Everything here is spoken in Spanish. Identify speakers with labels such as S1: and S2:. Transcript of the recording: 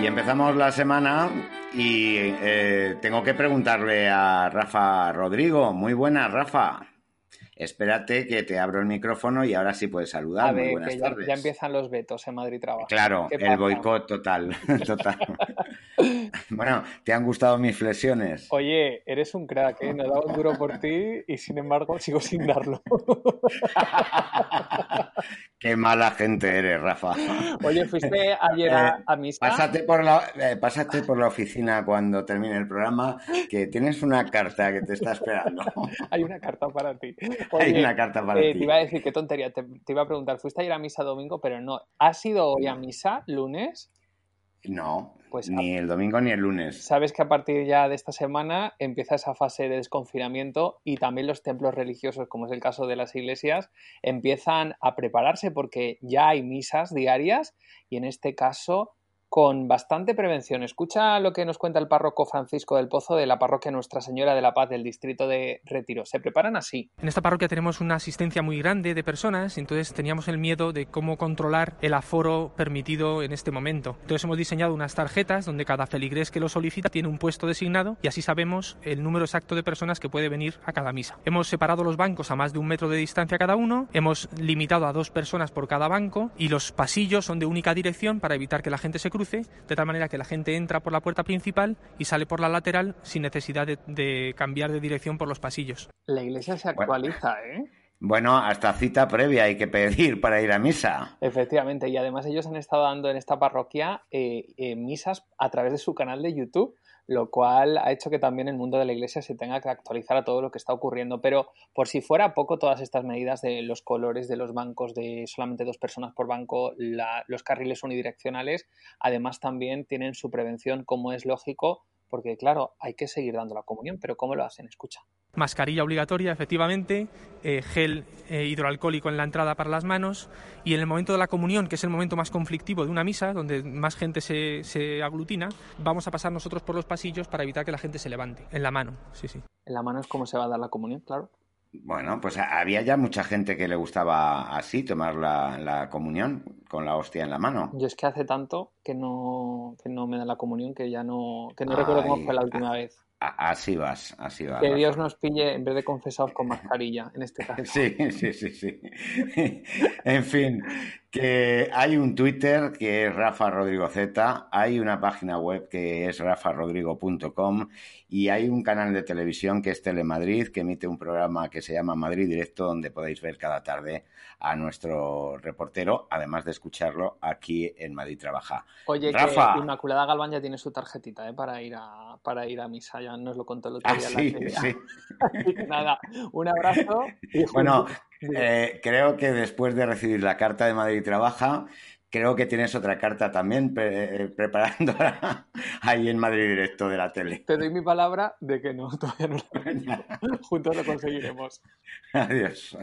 S1: Y empezamos la semana y eh, tengo que preguntarle a Rafa Rodrigo. Muy buenas, Rafa. Espérate que te abro el micrófono y ahora sí puedes saludar.
S2: A ver,
S1: Muy buenas
S2: que ya,
S1: tardes.
S2: ya empiezan los vetos en Madrid Trabajo.
S1: Claro,
S2: ¿Qué
S1: el boicot total. total. bueno, ¿te han gustado mis flexiones?
S2: Oye, eres un crack, ¿eh? No he dado un duro por ti y sin embargo sigo sin darlo.
S1: Qué mala gente eres, Rafa.
S2: Oye, fuiste ayer a,
S1: Eh,
S2: a misa.
S1: Pásate por, la, eh, pásate por la oficina cuando termine el programa, que tienes una carta que te está esperando.
S2: Hay una carta para ti.
S1: Hay una carta para
S2: eh,
S1: ti.
S2: te iba a decir qué tontería. Te, te iba a preguntar, ¿fuiste ayer a misa domingo? Pero no. ¿Has ido hoy a misa lunes?
S1: No,
S2: Pues
S1: ni el domingo ni el lunes.
S2: Sabes que a partir ya de esta semana empieza esa fase de desconfinamiento y también los templos religiosos, como es el caso de las iglesias, empiezan a prepararse porque ya hay misas diarias y en este caso con bastante prevención. Escucha lo que nos cuenta el párroco Francisco del Pozo de la parroquia Nuestra Señora de la Paz del distrito de Retiro. Se preparan así.
S3: En esta parroquia tenemos una asistencia muy grande de personas, entonces teníamos el miedo de cómo controlar el aforo permitido en este momento. Entonces hemos diseñado unas tarjetas donde cada feligrés que lo solicita tiene un puesto designado y así sabemos el número exacto de personas que puede venir a cada misa. Hemos separado los bancos a más de un metro de distancia cada uno, hemos limitado a dos personas por cada banco y los pasillos son de única dirección para evitar que la gente se cruce, de tal manera que la gente entra por la puerta principal y sale por la lateral sin necesidad de, de cambiar de dirección por los pasillos.
S2: La iglesia se
S1: Bueno.
S2: actualiza, ¿eh?
S1: Bueno, hasta cita previa hay que pedir para ir a misa.
S2: Efectivamente, y además ellos han estado dando en esta parroquia eh, eh, misas a través de su canal de YouTube, lo cual ha hecho que también el mundo de la iglesia se tenga que actualizar a todo lo que está ocurriendo. Pero por si fuera poco, todas estas medidas de los colores de los bancos, de solamente dos personas por banco, la- los carriles unidireccionales, además también tienen su prevención, como es lógico, porque claro, hay que seguir dando la comunión, pero ¿cómo lo hacen? Escucha.
S3: Mascarilla obligatoria, efectivamente, eh, gel eh, hidroalcohólico en la entrada para las manos y en el momento de la comunión, que es el momento más conflictivo de una misa, donde más gente se, se aglutina, vamos a pasar nosotros por los pasillos para evitar que la gente se levante en la mano. Sí, sí.
S2: En la mano es cómo se va a dar la comunión, claro.
S1: Bueno, pues había ya mucha gente que le gustaba así tomar la, la comunión con la hostia en la mano.
S2: Yo es que hace tanto que no, que no me da la comunión que ya no, que no recuerdo cómo fue la última vez.
S1: A- así vas, así vas.
S2: Que. Dios nos pille en vez de confesados con mascarilla, en este caso.
S1: Sí, sí, sí, sí. En fin, que hay un Twitter que es Rafa Rodrigo Z, hay una página web que es rafarodrigo.com y hay un canal de televisión que es Telemadrid que emite un programa que se llama Madrid Directo donde podéis ver cada tarde a nuestro reportero, además de escucharlo aquí en Madrid Trabaja.
S2: Oye,
S1: Rafa.
S2: que Inmaculada Galván ya tiene su tarjetita ¿eh? para ir a para ir a misa, ya nos lo contó el otro
S1: Ah,
S2: día
S1: sí,
S2: la
S1: sí.
S2: Así que nada, un abrazo. y
S1: Bueno, Eh, creo que después de recibir la carta de Madrid Trabaja, creo que tienes otra carta también pre- eh, preparándola ahí en Madrid Directo de la tele.
S2: te doy mi palabra de que no, todavía no lo Juntos lo conseguiremos.
S1: Adiós.